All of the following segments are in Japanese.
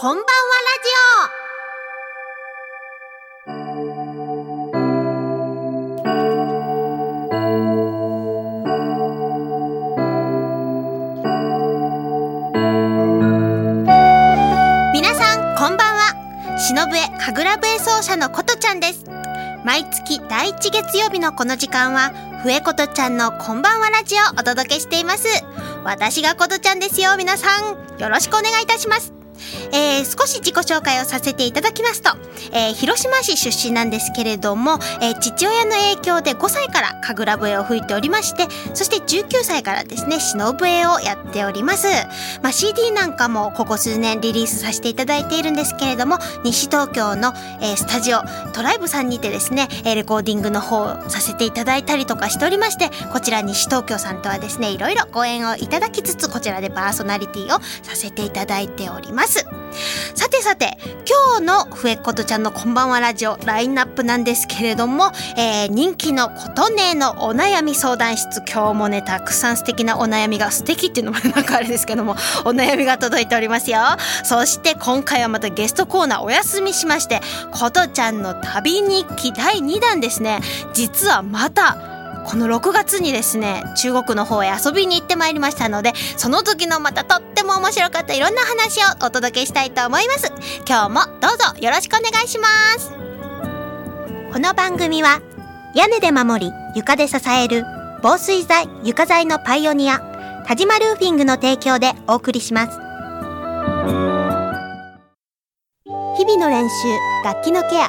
こんばんはラジオ。皆さんこんばんは。忍笛神楽笛奏者のことちゃんです。毎月第1月曜日のこの時間は笛ことちゃんのこんばんはラジオをお届けしています。私がことちゃんですよ皆さん。よろしくお願いいたします。えー、少し自己紹介をさせていただきますと、えー、広島市出身なんですけれども、えー、父親の影響で5歳から神楽笛を吹いておりましてそして19歳からですね忍笛をやっております、まあ、CD なんかもここ数年リリースさせていただいているんですけれども西東京の、えスタジオトライブさんにてですねレコーディングの方をさせていただいたりとかしておりましてこちら西東京さんとはですねいろいろご縁をいただきつつこちらでパーソナリティをさせていただいております。さてさて今日の笛ことちゃんのこんばんはラジオラインナップなんですけれども、えー、人気のことねのお悩み相談室。今日もねたくさん素敵なお悩みが素敵っていうのもなんかあれですけどもお悩みが届いておりますよ。そして今回はまたゲストコーナーお休みしましてことちゃんの旅日記第2弾ですね。実はまたこの6月にですね中国の方へ遊びに行ってまいりましたのでその時のまたとっても面白かったいろんな話をお届けしたいと思います。今日もどうぞよろしくお願いします。この番組は屋根で守り床で支える防水材床材のパイオニア田島ルーフィングの提供でお送りします。日々の練習楽器のケア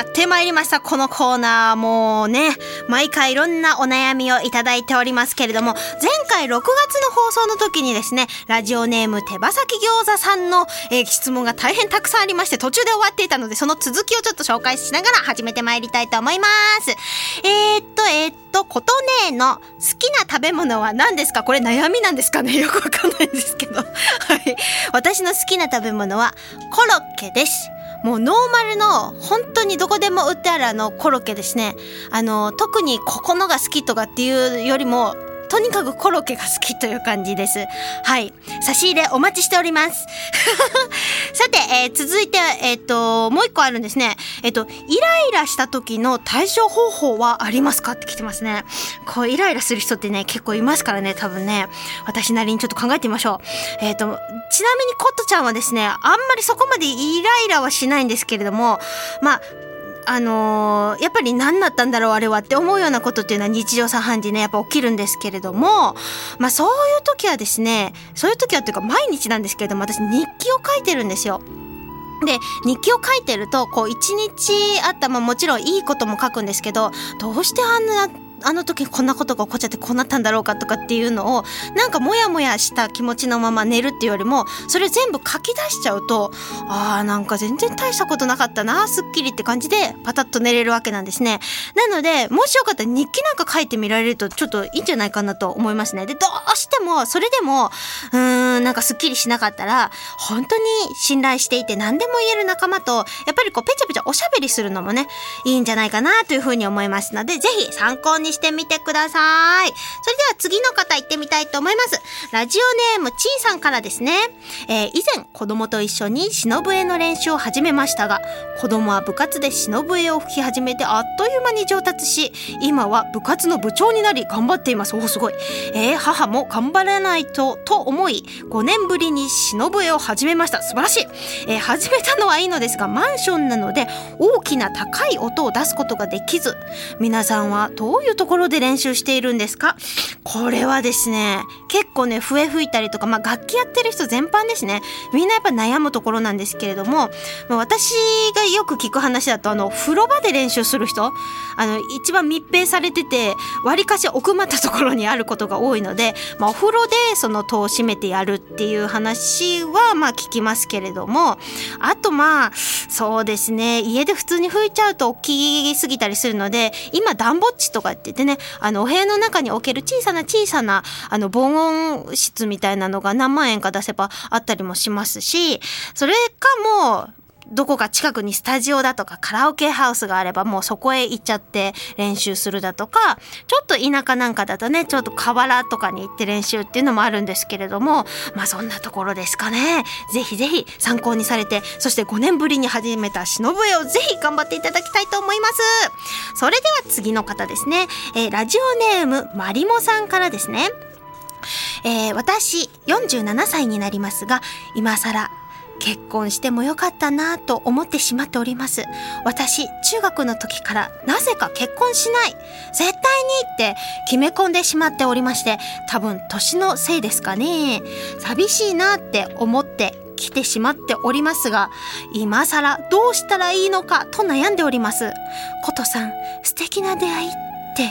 やってまいりました。このコーナーもうね毎回いろんなお悩みをいただいておりますけれども前回6月の放送の時にですねラジオネーム手羽先餃子さんの、えー、質問が大変たくさんありまして途中で終わっていたのでその続きをちょっと紹介しながら始めてまいりたいと思います。えー、っとえー、っと琴音の好きな食べ物は何ですか？これ悩みなんですかね？よくわかんないんですけど。はい。私の好きな食べ物はコロッケです。もうノーマルの本当にどこでも売ってあるあのコロッケですね。あの特にここのが好きとかっていうよりもとにかくコロッケが好きという感じです。はい。差し入れお待ちしております。さて、えー、続いて、えっ、ー、と、もう一個あるんですね。えっ、ー、と、イライラした時の対処方法はありますかって来てますね。こう、イライラする人ってね、結構いますからね、多分ね。私なりにちょっと考えてみましょう。えっ、と、ちなみにコットちゃんはですね、あんまりそこまでイライラはしないんですけれども、まあ、あのー、やっぱり何だったんだろうあれはって思うようなことっていうのは日常茶飯事ねやっぱ起きるんですけれどもまあそういう時はですねそういう時はというか毎日なんですけれども私日記を書いてるんですよ。で日記を書いてるとこう一日あったまあもちろんいいことも書くんですけどどうしてあんなあの時こんなことが起こっちゃってこうなったんだろうかとかっていうのをなんかモヤモヤした気持ちのまま寝るっていうよりもそれ全部書き出しちゃうとあーなんか全然大したことなかったなすっきりって感じでパタッと寝れるわけなんですね。なのでもしよかったら日記なんか書いてみられるとちょっといいんじゃないかなと思いますね。でどうしてもそれでもうーんなんかすっきりしなかったら本当に信頼していて何でも言える仲間とやっぱりこうペチャペチャおしゃべりするのもねいいんじゃないかなというふうに思いますのでぜひ参考にしてみてください。それでは次の方行ってみたいと思います。ラジオネームちーさんからですね。えー、以前子供と一緒に忍笛の練習を始めましたが、子供は部活で忍笛を吹き始めてあっという間に上達し、今は部活の部長になり頑張っています。おすごい。えー、母も頑張らないと、と思い、5年ぶりに忍笛を始めました素晴らしい、えー、始めたのはいいのですがマンションなので大きな高い音を出すことができず皆さんはどういうところで練習しているんですか？これはですね結構ね笛吹いたりとか、まあ、楽器やってる人全般ですね。みんなやっぱ悩むところなんですけれども、ま、私がよく聞く話だとあの風呂場で練習する人あの一番密閉されててわりかし奥まったところにあることが多いので、まあ、お風呂でその戸を閉めてやるっていう話はまあ聞きますけれどもあとまあそうですね家で普通に吹いちゃうと大きすぎたりするので今暖房地とかって言ってねあのお部屋の中に置ける小さな小さなあの防音室みたいなのが何万円か出せばあったりもしますしそれかもどこか近くにスタジオだとかカラオケハウスがあればもうそこへ行っちゃって練習するだとかちょっと田舎なんかだとねちょっと河原とかに行って練習っていうのもあるんですけれどもまあそんなところですかね。ぜひぜひ参考にされてそして5年ぶりに始めた忍笛をぜひ頑張っていただきたいと思います。それでは次の方ですね、えー、ラジオネームまりもさんからですね。えー、私47歳になりますが今更結婚してもよかったなぁと思ってしまっております。私、中学の時からなぜか結婚しない。絶対にって決め込んでしまっておりまして、多分年のせいですかね。寂しいなって思って来てしまっておりますが、今更どうしたらいいのかと悩んでおります。ことさん、素敵な出会いって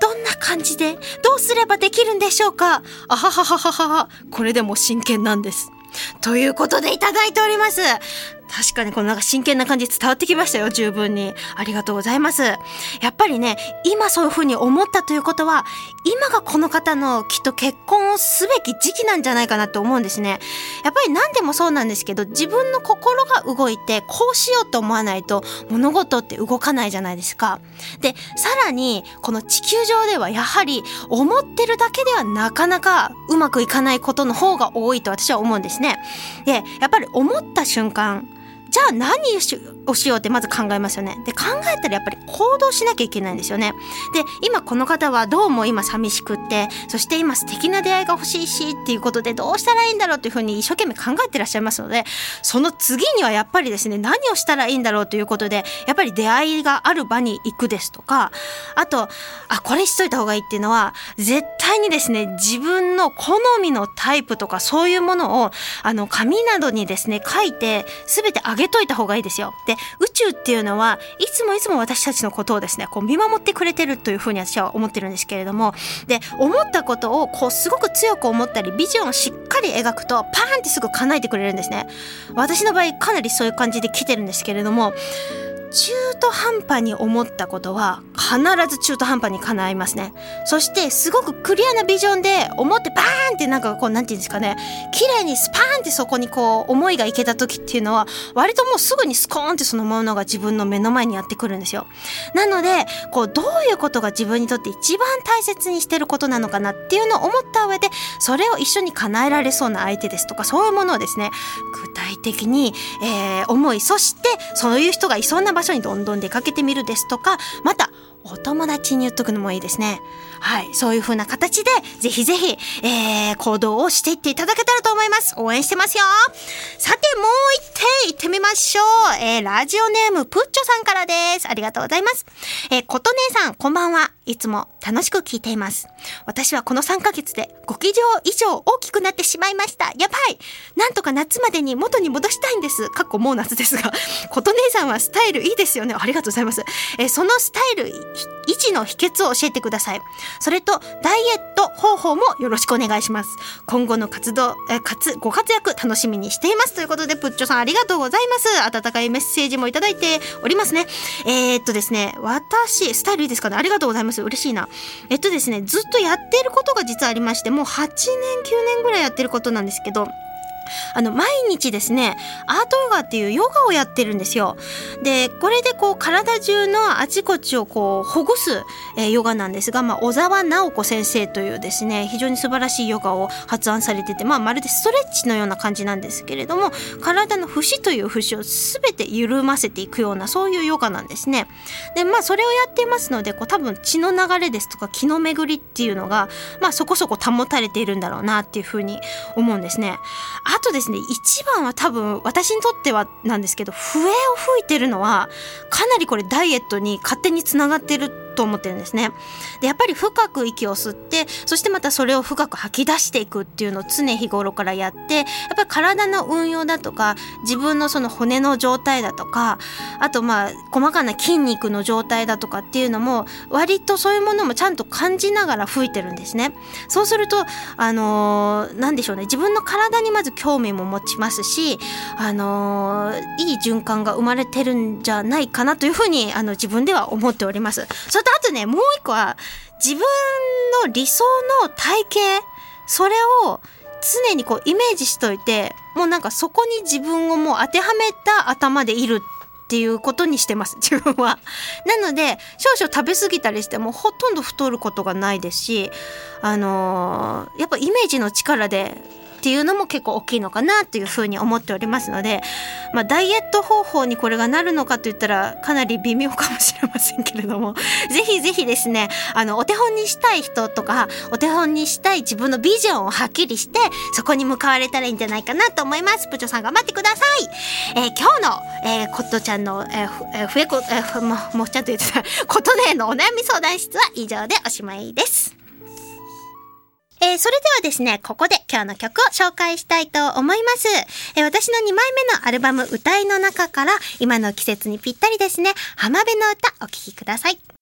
どんな感じでどうすればできるんでしょうかあはははははこれでも真剣なんです。ということでいただいております。確かにこのなんか真剣な感じ伝わってきましたよ、十分に。ありがとうございます。やっぱりね、今そういう風に思ったということは、今がこの方のきっと結婚をすべき時期なんじゃないかなと思うんですね。やっぱり何でもそうなんですけど、自分の心が動いて、こうしようと思わないと物事って動かないじゃないですか。で、さらに、この地球上ではやはり思ってるだけではなかなかうまくいかないことの方が多いと私は思うんですね。で、やっぱり思った瞬間、じゃあ何しをしようってまず考えますよね。で考えたらやっぱり行動しなきゃいけないんですよね。で今この方はどうも今寂しくってそして今素敵な出会いが欲しいしっていうことでどうしたらいいんだろうというふうに一生懸命考えてらっしゃいますのでその次にはやっぱりですね何をしたらいいんだろうということでやっぱり出会いがある場に行くですとかあとあこれしといた方がいいっていうのは絶対にですね自分の好みのタイプとかそういうものをあの紙などにですね書いて全てあげげといた方がいいですよ。で宇宙っていうのはいつもいつも私たちのことをですねこう見守ってくれてるというふうに私は思ってるんですけれどもで思ったことをこうすごく強く思ったりビジョンをしっかり描くとパーンってすぐ叶えてくれるんですね。私の場合かなりそういう感じで来てるんですけれども中途半端に思ったことは必ず中途半端に叶いますね。そしてすごくクリアなビジョンで思ってバーンってなんかこうなんていうんですかね綺麗にスパーンってそこにこう思いがいけた時っていうのは割ともうすぐにスコーンってそのものが自分の目の前にやってくるんですよ。なのでこうどういうことが自分にとって一番大切にしてることなのかなっていうのを思った上でそれを一緒に叶えられそうな相手ですとかそういうものをですね具体的に、えー、思いそしてそういう人がいそうな場場所にどんどん出かけてみるですとかまたお友達に言っとくのもいいですね。はい。そういう風な形で、ぜひぜひ、えー、行動をしていっていただけたらと思います。応援してますよ。さて、もう一点行ってみましょう。えー、ラジオネーム、プッチョさんからです。ありがとうございます。えー、こと姉さん、こんばんは。いつも楽しく聞いています。私はこの3ヶ月で5キロ以上大きくなってしまいました。やばいなんとか夏までに元に戻したいんです。かっこもう夏ですが。こと姉さんはスタイルいいですよね。ありがとうございます。えー、そのスタイル維持の秘訣を教えてください。それと、ダイエット方法もよろしくお願いします。今後の活動、えかつ、ご活躍楽しみにしています。ということで、プッチョさんありがとうございます。温かいメッセージもいただいておりますね。えー、っとですね、私、スタイルいいですかねありがとうございます。嬉しいな。えっとですね、ずっとやっていることが実はありまして、もう8年、9年ぐらいやってることなんですけど、あの毎日ですねアートヨガっていうヨガをやってるんですよ。でこれでこう体中のあちこちをこうほぐす、えー、ヨガなんですが、まあ、小沢直子先生というですね非常に素晴らしいヨガを発案されてて、まあ、まるでストレッチのような感じなんですけれども体の節という節を全て緩ませていくようなそういうヨガなんですね。でまあそれをやっていますのでこう多分血の流れですとか気の巡りっていうのが、まあ、そこそこ保たれているんだろうなっていうふうに思うんですね。あとですね一番は多分私にとってはなんですけど笛を吹いてるのはかなりこれダイエットに勝手につながってると思ってるんですね。でやっぱり深く息を吸ってそしてまたそれを深く吐き出していくっていうのを常日頃からやってやっぱり体の運用だとか自分のその骨の状態だとかあとまあ細かな筋肉の状態だとかっていうのも割とそういうものもちゃんと感じながら吹いてるんですね。そうするとあのー、でしょうね自分の体にまず興味も持ちますしあのー、いい循環が生まれてるんじゃないかなというふうにあの自分では思っております。それあとねもう一個は自分の理想の体型それを常にこうイメージしといてもうなんかそこに自分をもう当てはめた頭でいるっていうことにしてます 自分は。なので少々食べ過ぎたりしてもほとんど太ることがないですしあのー、やっぱイメージの力でっていうのも結構大きいのかなというふうに思っておりますので、まあ、ダイエット方法にこれがなるのかといったらかなり微妙かもしれませんけれども ぜひぜひですねあのお手本にしたい人とかお手本にしたい自分のビジョンをはっきりしてそこに向かわれたらいいんじゃないかなと思います。プチョさん頑張ってください、えー、今日の、えー、コットちゃんの、えーえ、ふえこ、えー、ももちゃんと言ってた。ことでのお悩み相談室は以上でおしまいです。えー、それではですね、ここで今日の曲を紹介したいと思います。えー、私の2枚目のアルバム歌いの中から今の季節にぴったりですね、浜辺の歌お聴きください。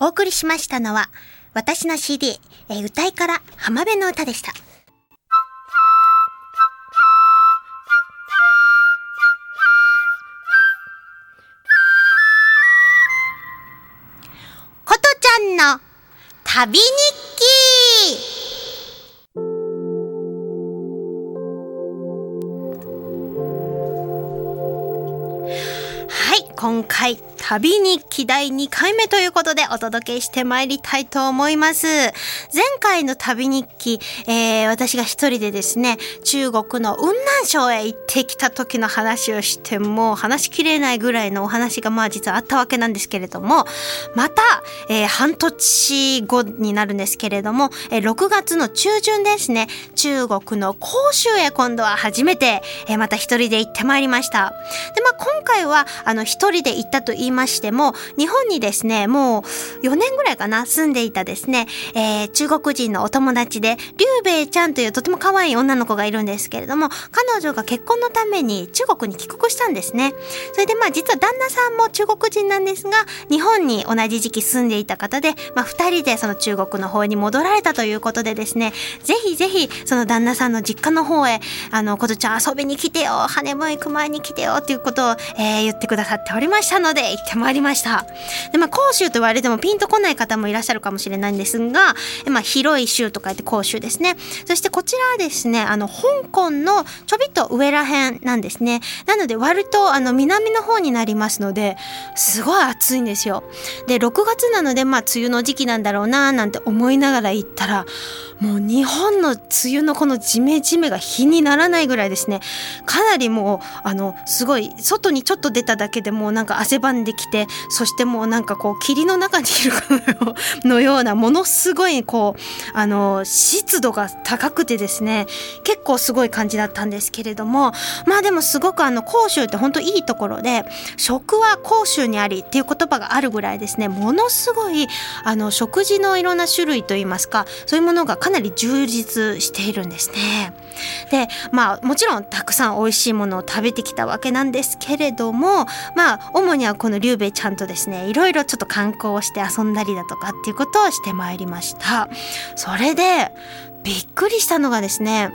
お送りしましたのは、私の CD、えー、歌いから浜辺の歌でした。ことちゃんの旅日記はい、今回旅日記第2回目ということでお届けしてまいりたいと思います。前回の旅日記、えー、私が一人でですね、中国の雲南省へ行ってきた時の話をしても話しきれないぐらいのお話がまあ実はあったわけなんですけれども、また、えー、半年後になるんですけれども、えー、6月の中旬ですね、中国の広州へ今度は初めて、えー、また一人で行ってまいりました。で、まあ今回はあの一人で行ったと言いましても、日本にですね、もう4年ぐらいかな、住んでいたですね、えー、中国人のお友達で、リュウベイちゃんというとても可愛い女の子がいるんですけれども、彼女が結婚のために中国に帰国したんですね。それでまあ実は旦那さんも中国人なんですが、日本に同じ時期住んでいた方で、まあ二人でその中国の方に戻られたということでですね、ぜひぜひその旦那さんの実家の方へ、あの、ことちゃん遊びに来てよ、ハネムーン行く前に来てよっていうことを、えー、言ってくださっておりましたので、行ってまいりました。で、まあ、広州と言われてもピンとこない方もいらっしゃるかもしれないんですが、まあ、広い州と書いて広州ですね。そしてこちらはですね、あの、香港のちょびっと上ら辺なんですね。なので、割と、あの、南の方になりますので、すごい暑いんですよ。で、6月なので、まあ、梅雨の時期なんだろうな、なんて思いながら行ったら、もう日本の梅雨のこのジメジメが日にならないぐらいですね、かなりもう、あの、すごい、外にちょっと出ただけでもうなんか汗ばんできて、そしてもうなんかこう、霧の中にいるかのような、ものすごいこう、あの、湿度が高くてですね、結構すごい感じだったんですですけれども、まあでもすごくあの、甲州って本当いいところで、食は甲州にありっていう言葉があるぐらいですね、ものすごい、あの、食事のいろんな種類といいますか、そういうものがかなり充実しているんですね。で、まあもちろんたくさん美味しいものを食べてきたわけなんですけれども、まあ主にはこのリュウベイちゃんとですね、いろいろちょっと観光をして遊んだりだとかっていうことをしてまいりました。それで、びっくりしたのがですね、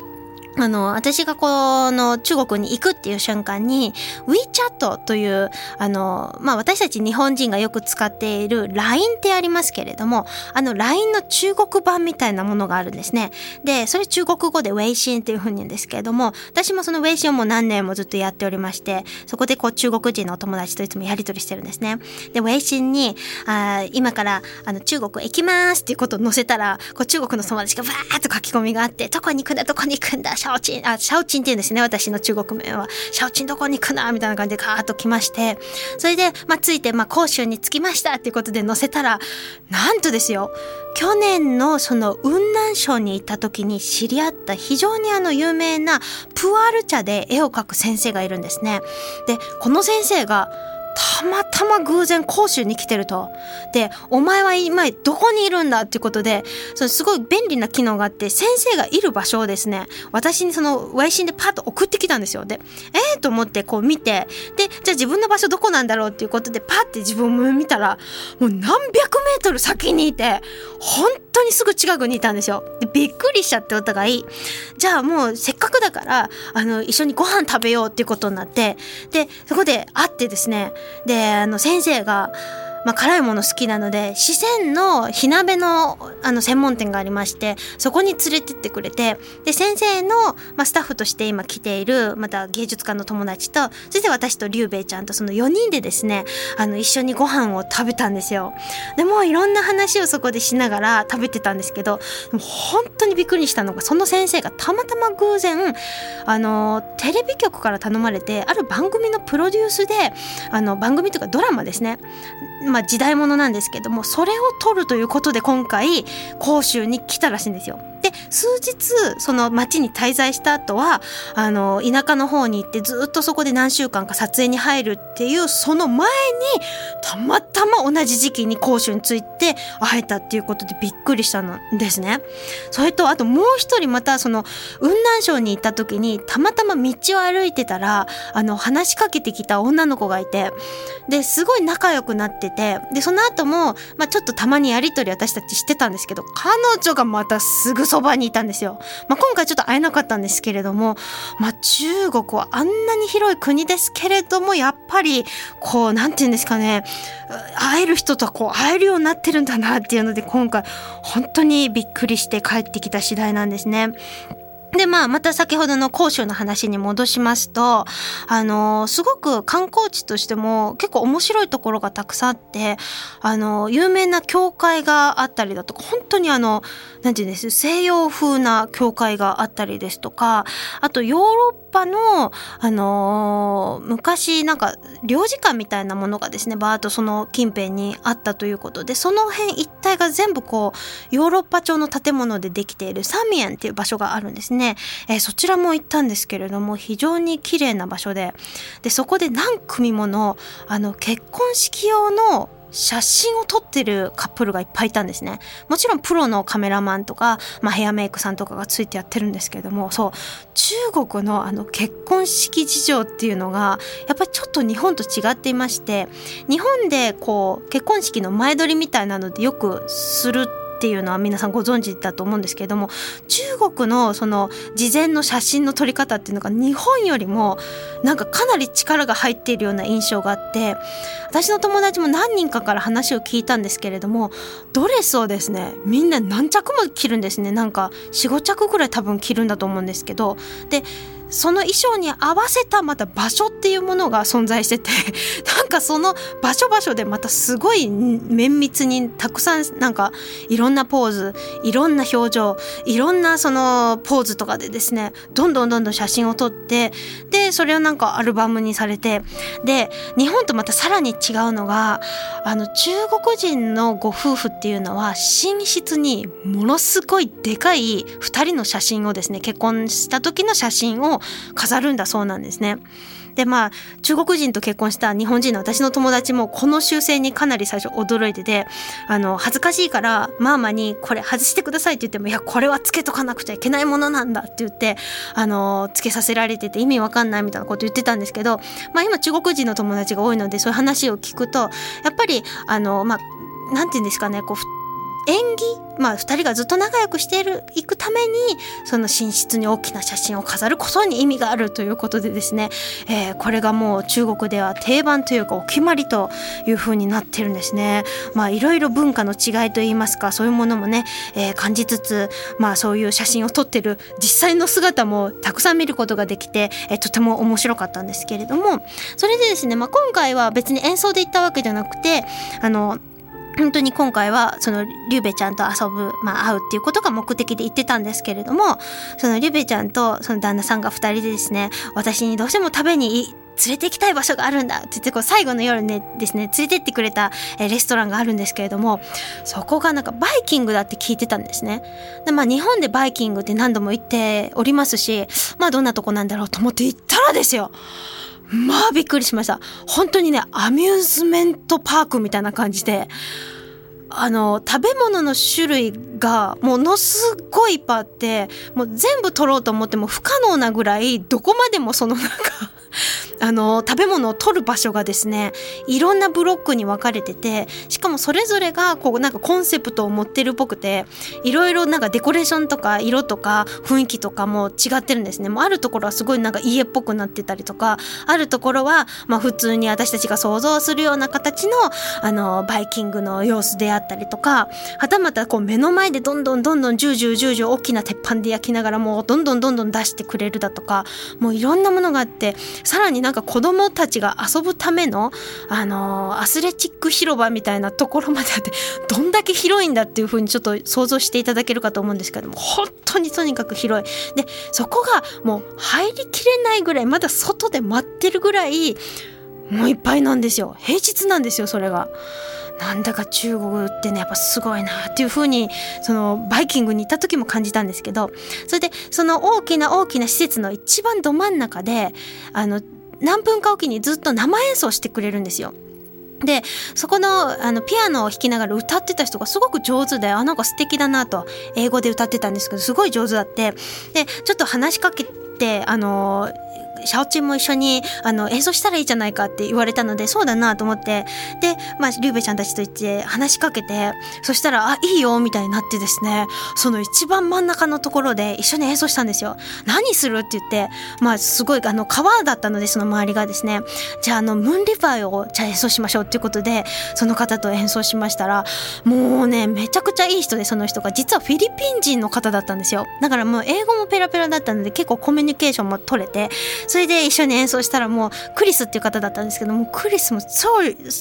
あの、私がこの中国に行くっていう瞬間に WeChat という、あの、まあ、私たち日本人がよく使っている LINE ってありますけれども、あの LINE の中国版みたいなものがあるんですね。で、それ中国語で Weixin っていうふうに言うんですけれども、私もその Weixin をもう何年もずっとやっておりまして、そこでこう中国人のお友達といつもやり取りしてるんですね。で、Weixin に、あ今からあの中国行きますっていうことを載せたら、こう中国の友達がバーっと書き込みがあって、どこに行くんだ、どこに行くんだ、シャオチン、あ、シャオチンって言うんですね。私の中国名は。シャオチンどこに行くなみたいな感じでカーッと来まして。それで、まあ、ついて、まあ、甲州に着きましたっていうことで載せたら、なんとですよ。去年のその雲南省に行った時に知り合った非常にあの有名なプアール茶で絵を描く先生がいるんですね。で、この先生がたまたま偶然講習に来てると。で、お前は今どこにいるんだっていうことで、そのすごい便利な機能があって、先生がいる場所をですね、私にその、ワイシンでパッと送ってきたんですよ。で、えー、と思ってこう見て、で、じゃあ自分の場所どこなんだろうっていうことで、パッて自分を見たら、もう何百メートル先にいて、本当当にすぐ近くにいたんですよ。で、びっくりしちゃってお互い。じゃあもうせっかくだから、あの、一緒にご飯食べようっていうことになって、で、そこで会ってですね、で、あの、先生が、まあ、辛いもの好きなので四川の火鍋のあの専門店がありましてそこに連れてってくれてで先生の、まあ、スタッフとして今来ているまた芸術家の友達とそして私とリュウベイちゃんとその4人でですねあの一緒にご飯を食べたんですよ。でもいろんな話をそこでしながら食べてたんですけど本当にびっくりしたのがその先生がたまたま偶然あのテレビ局から頼まれてある番組のプロデュースであの番組とかドラマですねまあ、時代物なんですけどもそれを撮るということで今回甲州に来たらしいんですよ。で数日その町に滞在した後はあの田舎の方に行ってずっとそこで何週間か撮影に入るっていうその前にたまたま同じ時期に甲州について会えたっていうことでびっくりしたんですね。それとあともう一人またその雲南省に行った時にたまたま道を歩いてたらあの話しかけてきた女の子がいてですごい仲良くなっててでその後も、まあ、ちょっとたまにやり取り私たちしてたんですけど彼女がまたすぐそばにいたんですよ。まあ、今回ちょっと会えなかったんですけれども、まあ、中国はあんなに広い国ですけれども、やっぱり、こう、なんて言うんですかね、会える人とこう会えるようになってるんだなっていうので、今回、本当にびっくりして帰ってきた次第なんですね。で、まあ、また先ほどの甲州の話に戻しますと、あの、すごく観光地としても結構面白いところがたくさんあって、あの、有名な教会があったりだとか、本当にあの、なんていうんです、西洋風な教会があったりですとか、あとヨーロッパの、あのー、昔なんか領事館みたいなものがですねバーッとその近辺にあったということでその辺一帯が全部こうヨーロッパ調の建物でできているサミエンっていう場所があるんですね、えー、そちらも行ったんですけれども非常に綺麗な場所で。でそこで何組ものあの結婚式用の写真を撮ってるカップルがいっぱいいたんですね。もちろんプロのカメラマンとか、まあ、ヘアメイクさんとかがついてやってるんですけれども、そう、中国のあの結婚式事情っていうのが、やっぱりちょっと日本と違っていまして、日本でこう、結婚式の前撮りみたいなのでよくするっていうのは皆さんご存知だと思うんですけれども中国のその事前の写真の撮り方っていうのが日本よりもなんかかなり力が入っているような印象があって私の友達も何人かから話を聞いたんですけれどもドレスをですね。みんな何着も着るんですね。なんか45着ぐらい多分着るんだと思うんですけど。でその衣装に合わせたまた場所っていうものが存在してて なんかその場所場所でまたすごい綿密にたくさんなんかいろんなポーズいろんな表情いろんなそのポーズとかでですねどんどんどんどん写真を撮ってでそれをなんかアルバムにされてで日本とまたさらに違うのがあの中国人のご夫婦っていうのは寝室にものすごいでかい2人の写真をですね結婚した時の写真を飾るんだそうなんですね。でまあ中国人と結婚した日本人の私の友達もこの習性にかなり最初驚いててあの恥ずかしいからマーマにこれ外してくださいって言ってもいやこれはつけとかなくちゃいけないものなんだって言ってあのつけさせられてて意味わかんないみたいなこと言ってたんですけど、まあ、今中国人の友達が多いのでそういう話を聞くとやっぱりあのまあなんて言うんですかねこう縁起まあ2人がずっと仲良くしているいくためにその寝室に大きな写真を飾ることに意味があるということでですね、えー、これがもう中国では定番というかお決まりというふうになってるんですね。まあいろいろ文化の違いといいますかそういうものもね、えー、感じつつまあそういう写真を撮ってる実際の姿もたくさん見ることができて、えー、とても面白かったんですけれどもそれでですね、まあ、今回は別に演奏で行ったわけじゃなくてあの本当に今回はそのリュウベちゃんと遊ぶ、まあ、会うっていうことが目的で行ってたんですけれどもそのリュウベちゃんとその旦那さんが2人でですね私にどうしても食べに連れて行きたい場所があるんだって言ってこう最後の夜ねですね連れてってくれたレストランがあるんですけれどもそこがなんかバイキングだって聞いてたんですね。でまあ日本でバイキングって何度も行っておりますしまあどんなとこなんだろうと思って行ったらですよまあびっくりしました。本当にね、アミューズメントパークみたいな感じで、あの、食べ物の種類がものすごいいっぱいあって、もう全部取ろうと思っても不可能なぐらい、どこまでもそのなんか あの、食べ物を取る場所がですね、いろんなブロックに分かれてて、しかもそれぞれが、こう、なんかコンセプトを持ってるっぽくて、いろいろなんかデコレーションとか色とか雰囲気とかも違ってるんですね。もうあるところはすごいなんか家っぽくなってたりとか、あるところは、まあ普通に私たちが想像するような形の、あの、バイキングの様子であったりとか、はたまたこう目の前でどんどんどんどんジュージュージュージュー大きな鉄板で焼きながらもうどんどんどんどん出してくれるだとか、もういろんなものがあって、さらになんか子供たちが遊ぶための、あのー、アスレチック広場みたいなところまであって、どんだけ広いんだっていう風にちょっと想像していただけるかと思うんですけども、本当にとにかく広い。で、そこがもう入りきれないぐらい、まだ外で待ってるぐらい、もういっぱいなんですよ。平日なんですよ、それが。なんだか中国ってねやっぱすごいなっていう風にそのバイキングに行った時も感じたんですけどそれでその大きな大きな施設の一番ど真ん中であの何分かおきにずっと生演奏してくれるんですよ。でそこのあのピアノを弾きながら歌ってた人がすごく上手であなんか素敵だなと英語で歌ってたんですけどすごい上手だってでちょっと話しかけてあのシャオチンも一緒にあの演奏したらいいじゃないかって言われたのでそうだなと思って。で、まあ、リュウベちゃんたちと言って話しかけてそしたら「あいいよ」みたいになってですねその一番真ん中のところで一緒に演奏したんですよ。何するって言ってまあすごいあの川だったのでその周りがですね。じゃああのムーンリバーをじゃあ演奏しましょうっていうことでその方と演奏しましたらもうねめちゃくちゃいい人でその人が。実はフィリピン人の方だったんですよ。だからもう英語もペラペラだったので結構コミュニケーションも取れてそれで一緒に演奏したらもうクリスっていう方だったんですけどもクリスも超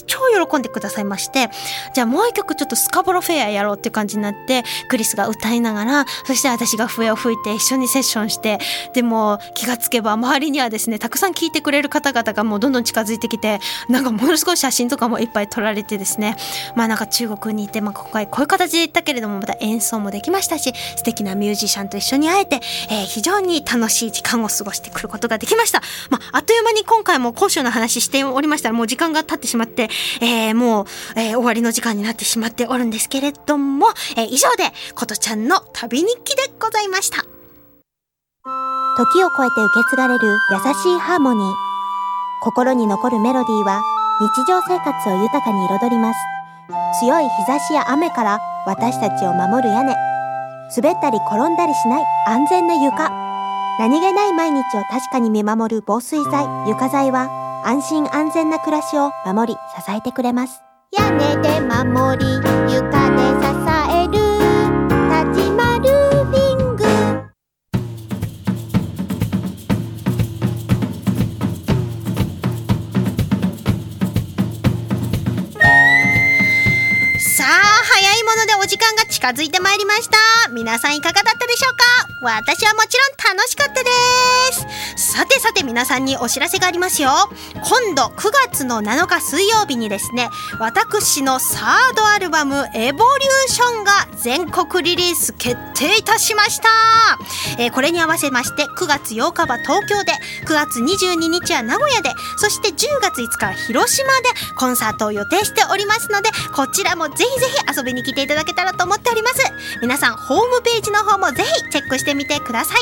超喜んでくださいましてじゃあもう一曲ちょっとスカボロフェアやろうっていう感じになってクリスが歌いながらそして私が笛を吹いて一緒にセッションしてでも気がつけば周りにはですねたくさん聴いてくれる方々がもうどんどん近づいてきてなんかものすごい写真とかもいっぱい撮られてですねまあなんか中国にいて、まあ、今回こういう形で行ったけれどもまた演奏もできましたし素敵なミュージシャンと一緒に会えて、えー、非常に楽しい時間を過ごしてくることができました。まあ、あっという間に今回も講習の話しておりましたらもう時間が経ってしまって、えー、もう、えー、終わりの時間になってしまっておるんですけれども、えー、以上でことちゃんの旅日記でございました。時を超えて受け継がれる優しいハーモニー。心に残るメロディーは日常生活を豊かに彩ります。強い日差しや雨から私たちを守る屋根。滑ったり転んだりしない安全な床。何気ない毎日を確かに見守る防水剤、床材は安心安全な暮らしを守り支えてくれます。屋根で守り、床で支える。立ちまルーフィング。さあ、早いものでお時間が近づいてまいりました。皆さんいかがだったでしょうか？私はもちろん楽しかったです。さてさて皆さんにお知らせがありますよ今度9月の7日水曜日にですね私のサードアルバム「エボリューション」が全国リリース決定いたしました、えー、これに合わせまして9月8日は東京で9月22日は名古屋でそして10月5日は広島でコンサートを予定しておりますのでこちらもぜひぜひ遊びに来ていただけたらと思っております。皆さんホームページの方もぜひチェックしてしてみてください。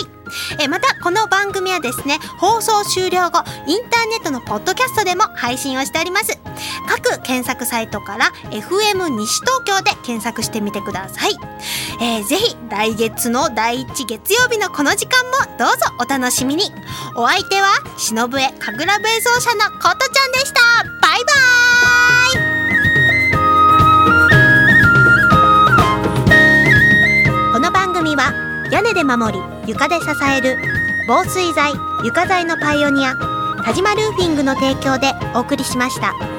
えまたこの番組はですね放送終了後インターネットのポッドキャストでも配信をしております。各検索サイトから FM 西東京で検索してみてください、えー、ぜひ来月の第1月曜日のこの時間もどうぞお楽しみに。お相手は忍笛神楽舞奏者のことちゃんでした。バイバーイ。この番組は屋根で守り床で支える防水材床材のパイオニア田島ルーフィングの提供でお送りしました。